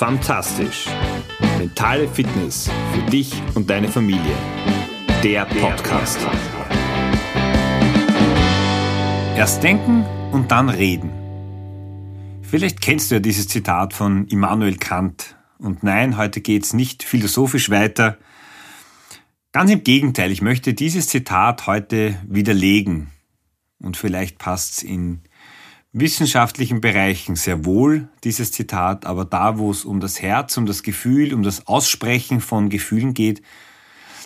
Fantastisch. Mentale Fitness für dich und deine Familie. Der Podcast. Erst denken und dann reden. Vielleicht kennst du ja dieses Zitat von Immanuel Kant. Und nein, heute geht's nicht philosophisch weiter. Ganz im Gegenteil, ich möchte dieses Zitat heute widerlegen. Und vielleicht passt's in wissenschaftlichen Bereichen sehr wohl, dieses Zitat, aber da, wo es um das Herz, um das Gefühl, um das Aussprechen von Gefühlen geht,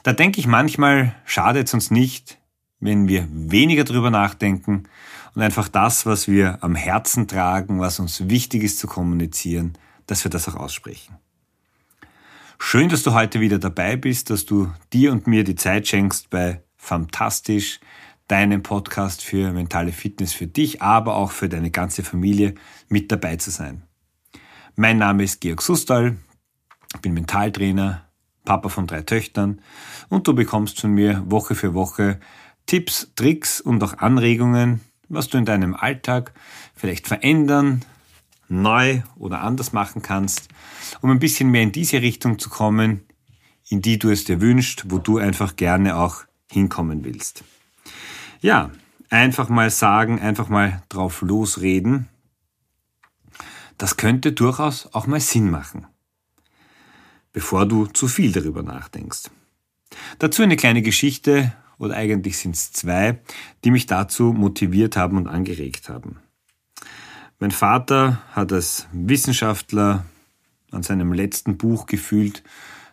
da denke ich manchmal, schadet es uns nicht, wenn wir weniger drüber nachdenken und einfach das, was wir am Herzen tragen, was uns wichtig ist zu kommunizieren, dass wir das auch aussprechen. Schön, dass du heute wieder dabei bist, dass du dir und mir die Zeit schenkst bei Fantastisch, deinem Podcast für mentale Fitness für dich, aber auch für deine ganze Familie mit dabei zu sein. Mein Name ist Georg Sustal, bin Mentaltrainer, Papa von drei Töchtern und du bekommst von mir Woche für Woche Tipps, Tricks und auch Anregungen, was du in deinem Alltag vielleicht verändern, neu oder anders machen kannst, um ein bisschen mehr in diese Richtung zu kommen, in die du es dir wünschst, wo du einfach gerne auch hinkommen willst. Ja, einfach mal sagen, einfach mal drauf losreden. Das könnte durchaus auch mal Sinn machen, bevor du zu viel darüber nachdenkst. Dazu eine kleine Geschichte, oder eigentlich sind es zwei, die mich dazu motiviert haben und angeregt haben. Mein Vater hat als Wissenschaftler an seinem letzten Buch gefühlt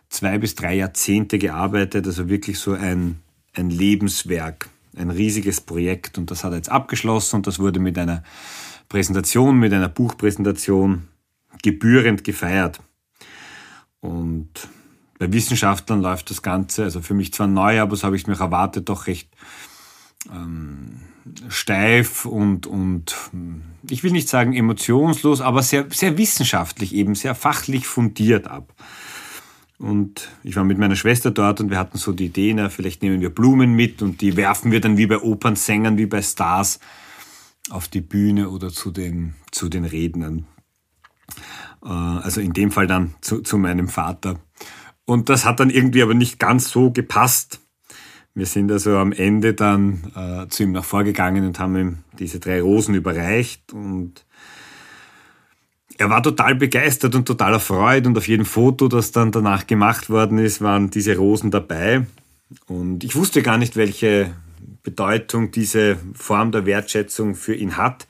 zwei bis drei Jahrzehnte gearbeitet, also wirklich so ein, ein Lebenswerk ein riesiges Projekt und das hat er jetzt abgeschlossen und das wurde mit einer Präsentation, mit einer Buchpräsentation gebührend gefeiert. Und bei Wissenschaftlern läuft das Ganze, also für mich zwar neu, aber so habe ich es mir erwartet, doch recht ähm, steif und, und ich will nicht sagen emotionslos, aber sehr, sehr wissenschaftlich eben, sehr fachlich fundiert ab. Und ich war mit meiner Schwester dort und wir hatten so die Idee, na, vielleicht nehmen wir Blumen mit und die werfen wir dann wie bei Opernsängern, wie bei Stars auf die Bühne oder zu den, zu den Rednern. Äh, also in dem Fall dann zu, zu meinem Vater. Und das hat dann irgendwie aber nicht ganz so gepasst. Wir sind also am Ende dann äh, zu ihm nach vorgegangen und haben ihm diese drei Rosen überreicht und er war total begeistert und total erfreut und auf jedem Foto, das dann danach gemacht worden ist, waren diese Rosen dabei. Und ich wusste gar nicht, welche Bedeutung diese Form der Wertschätzung für ihn hat.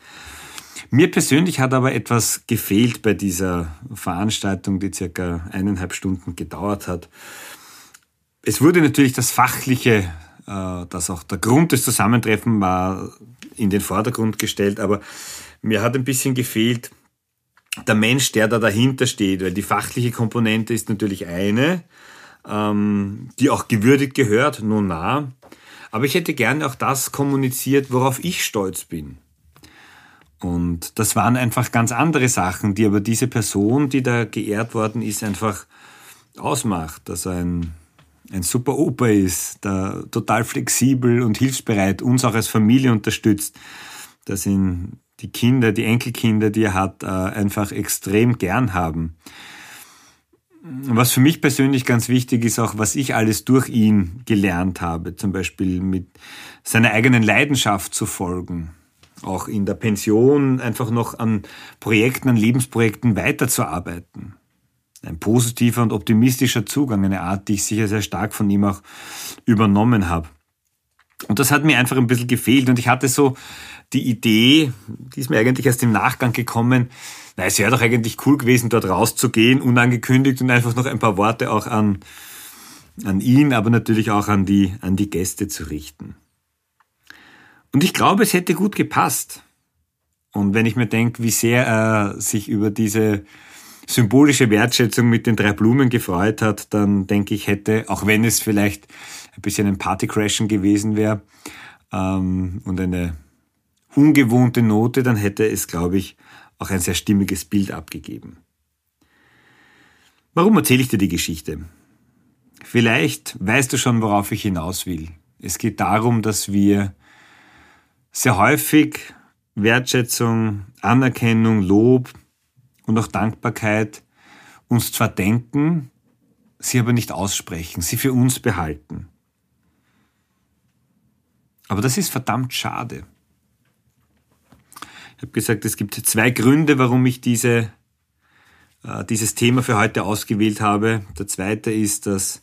Mir persönlich hat aber etwas gefehlt bei dieser Veranstaltung, die circa eineinhalb Stunden gedauert hat. Es wurde natürlich das Fachliche, äh, das auch der Grund des Zusammentreffens war, in den Vordergrund gestellt, aber mir hat ein bisschen gefehlt, der Mensch, der da dahinter steht, weil die fachliche Komponente ist natürlich eine, ähm, die auch gewürdigt gehört, nun nah. Aber ich hätte gerne auch das kommuniziert, worauf ich stolz bin. Und das waren einfach ganz andere Sachen, die aber diese Person, die da geehrt worden ist, einfach ausmacht. Dass er ein, ein super Opa ist, der total flexibel und hilfsbereit uns auch als Familie unterstützt, dass ihn die Kinder, die Enkelkinder, die er hat, äh, einfach extrem gern haben. Was für mich persönlich ganz wichtig ist, auch was ich alles durch ihn gelernt habe, zum Beispiel mit seiner eigenen Leidenschaft zu folgen, auch in der Pension einfach noch an Projekten, an Lebensprojekten weiterzuarbeiten. Ein positiver und optimistischer Zugang, eine Art, die ich sicher sehr stark von ihm auch übernommen habe. Und das hat mir einfach ein bisschen gefehlt und ich hatte so die Idee, die ist mir eigentlich erst im Nachgang gekommen, na, es wäre doch eigentlich cool gewesen, dort rauszugehen, unangekündigt und einfach noch ein paar Worte auch an, an ihn, aber natürlich auch an die, an die Gäste zu richten. Und ich glaube, es hätte gut gepasst. Und wenn ich mir denke, wie sehr er sich über diese symbolische Wertschätzung mit den drei Blumen gefreut hat, dann denke ich, hätte, auch wenn es vielleicht ein bisschen ein Partycrashen gewesen wäre ähm, und eine ungewohnte Note, dann hätte es, glaube ich, auch ein sehr stimmiges Bild abgegeben. Warum erzähle ich dir die Geschichte? Vielleicht weißt du schon, worauf ich hinaus will. Es geht darum, dass wir sehr häufig Wertschätzung, Anerkennung, Lob und auch Dankbarkeit uns zwar denken, sie aber nicht aussprechen, sie für uns behalten. Aber das ist verdammt schade. Ich habe gesagt, es gibt zwei Gründe, warum ich diese, äh, dieses Thema für heute ausgewählt habe. Der zweite ist, dass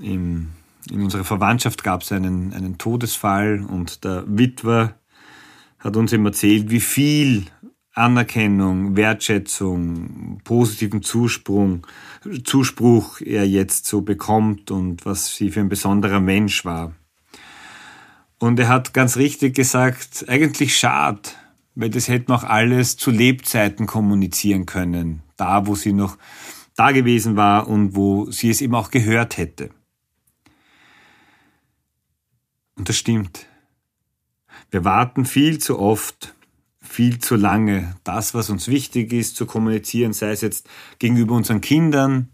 im, in unserer Verwandtschaft gab es einen, einen Todesfall und der Witwer hat uns eben erzählt, wie viel Anerkennung, Wertschätzung, positiven Zuspruch, Zuspruch er jetzt so bekommt und was sie für ein besonderer Mensch war. Und er hat ganz richtig gesagt, eigentlich schade, weil das hätten auch alles zu Lebzeiten kommunizieren können, da wo sie noch da gewesen war und wo sie es eben auch gehört hätte. Und das stimmt. Wir warten viel zu oft, viel zu lange, das, was uns wichtig ist, zu kommunizieren, sei es jetzt gegenüber unseren Kindern,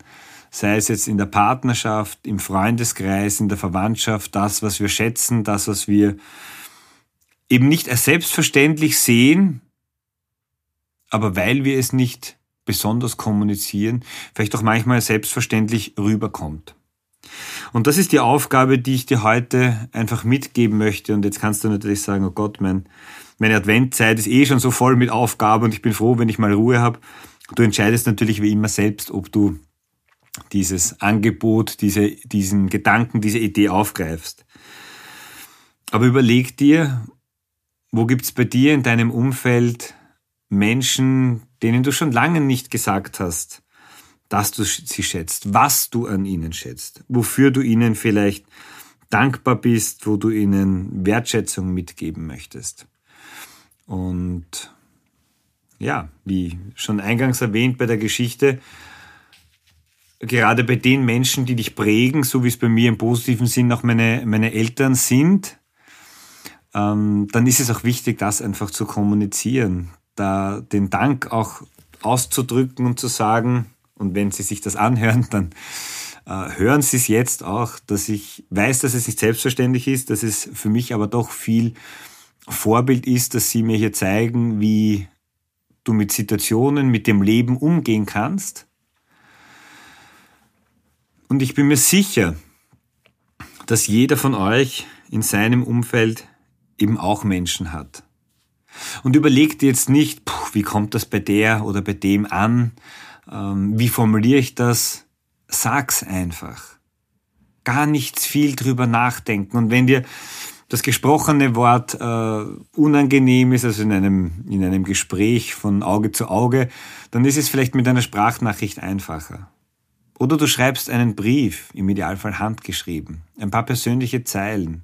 sei es jetzt in der Partnerschaft, im Freundeskreis, in der Verwandtschaft, das, was wir schätzen, das, was wir eben nicht als selbstverständlich sehen, aber weil wir es nicht besonders kommunizieren, vielleicht auch manchmal selbstverständlich rüberkommt. Und das ist die Aufgabe, die ich dir heute einfach mitgeben möchte. Und jetzt kannst du natürlich sagen, oh Gott, mein, meine Adventzeit ist eh schon so voll mit Aufgaben und ich bin froh, wenn ich mal Ruhe habe. Du entscheidest natürlich wie immer selbst, ob du dieses Angebot, diese, diesen Gedanken, diese Idee aufgreifst. Aber überleg dir, wo gibt's bei dir in deinem Umfeld Menschen, denen du schon lange nicht gesagt hast, dass du sie schätzt, was du an ihnen schätzt, wofür du ihnen vielleicht dankbar bist, wo du ihnen Wertschätzung mitgeben möchtest. Und ja, wie schon eingangs erwähnt bei der Geschichte, gerade bei den Menschen, die dich prägen, so wie es bei mir im positiven Sinn auch meine, meine Eltern sind, ähm, dann ist es auch wichtig, das einfach zu kommunizieren, da den Dank auch auszudrücken und zu sagen, und wenn Sie sich das anhören, dann äh, hören Sie es jetzt auch, dass ich weiß, dass es nicht selbstverständlich ist, dass es für mich aber doch viel Vorbild ist, dass Sie mir hier zeigen, wie du mit Situationen, mit dem Leben umgehen kannst. Und ich bin mir sicher, dass jeder von euch in seinem Umfeld eben auch Menschen hat. Und überlegt jetzt nicht, wie kommt das bei der oder bei dem an, ähm, wie formuliere ich das? Sag's einfach. Gar nichts viel drüber nachdenken. Und wenn dir das gesprochene Wort äh, unangenehm ist, also in einem, in einem Gespräch von Auge zu Auge, dann ist es vielleicht mit einer Sprachnachricht einfacher. Oder du schreibst einen Brief, im Idealfall handgeschrieben, ein paar persönliche Zeilen.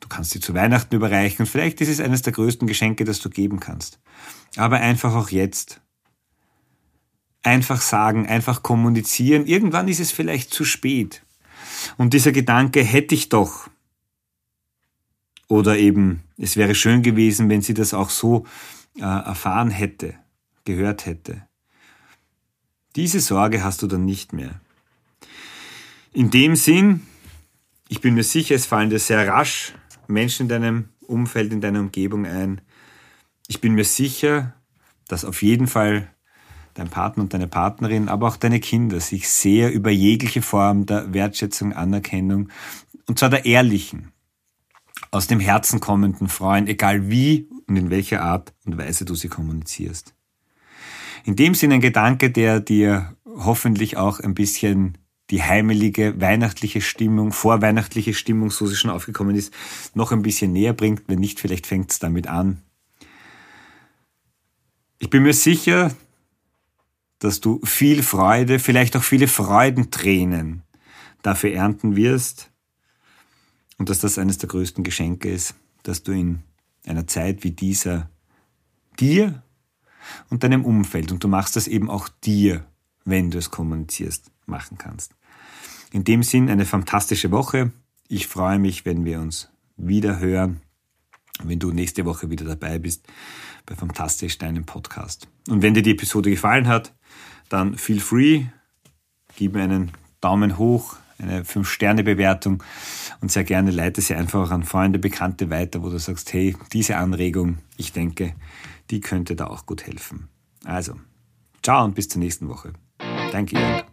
Du kannst sie zu Weihnachten überreichen und vielleicht ist es eines der größten Geschenke, das du geben kannst. Aber einfach auch jetzt einfach sagen, einfach kommunizieren. Irgendwann ist es vielleicht zu spät. Und dieser Gedanke hätte ich doch. Oder eben, es wäre schön gewesen, wenn sie das auch so äh, erfahren hätte, gehört hätte. Diese Sorge hast du dann nicht mehr. In dem Sinn, ich bin mir sicher, es fallen dir sehr rasch Menschen in deinem Umfeld, in deiner Umgebung ein. Ich bin mir sicher, dass auf jeden Fall dein Partner und deine Partnerin, aber auch deine Kinder sich sehr über jegliche Form der Wertschätzung, Anerkennung, und zwar der ehrlichen, aus dem Herzen kommenden freuen, egal wie und in welcher Art und Weise du sie kommunizierst. In dem Sinne ein Gedanke, der dir hoffentlich auch ein bisschen die heimelige weihnachtliche Stimmung, vorweihnachtliche Stimmung, so sie schon aufgekommen ist, noch ein bisschen näher bringt. Wenn nicht, vielleicht fängt es damit an. Ich bin mir sicher, dass du viel Freude, vielleicht auch viele Freudentränen dafür ernten wirst und dass das eines der größten Geschenke ist, dass du in einer Zeit wie dieser dir und deinem Umfeld, und du machst das eben auch dir, wenn du es kommunizierst, machen kannst. In dem Sinn eine fantastische Woche. Ich freue mich, wenn wir uns wieder hören, wenn du nächste Woche wieder dabei bist bei Fantastisch, deinem Podcast. Und wenn dir die Episode gefallen hat, dann feel free, gib mir einen Daumen hoch, eine 5-Sterne-Bewertung und sehr gerne leite sie einfach an Freunde, Bekannte weiter, wo du sagst, hey, diese Anregung, ich denke, die könnte da auch gut helfen. Also, ciao und bis zur nächsten Woche. Dein Georg.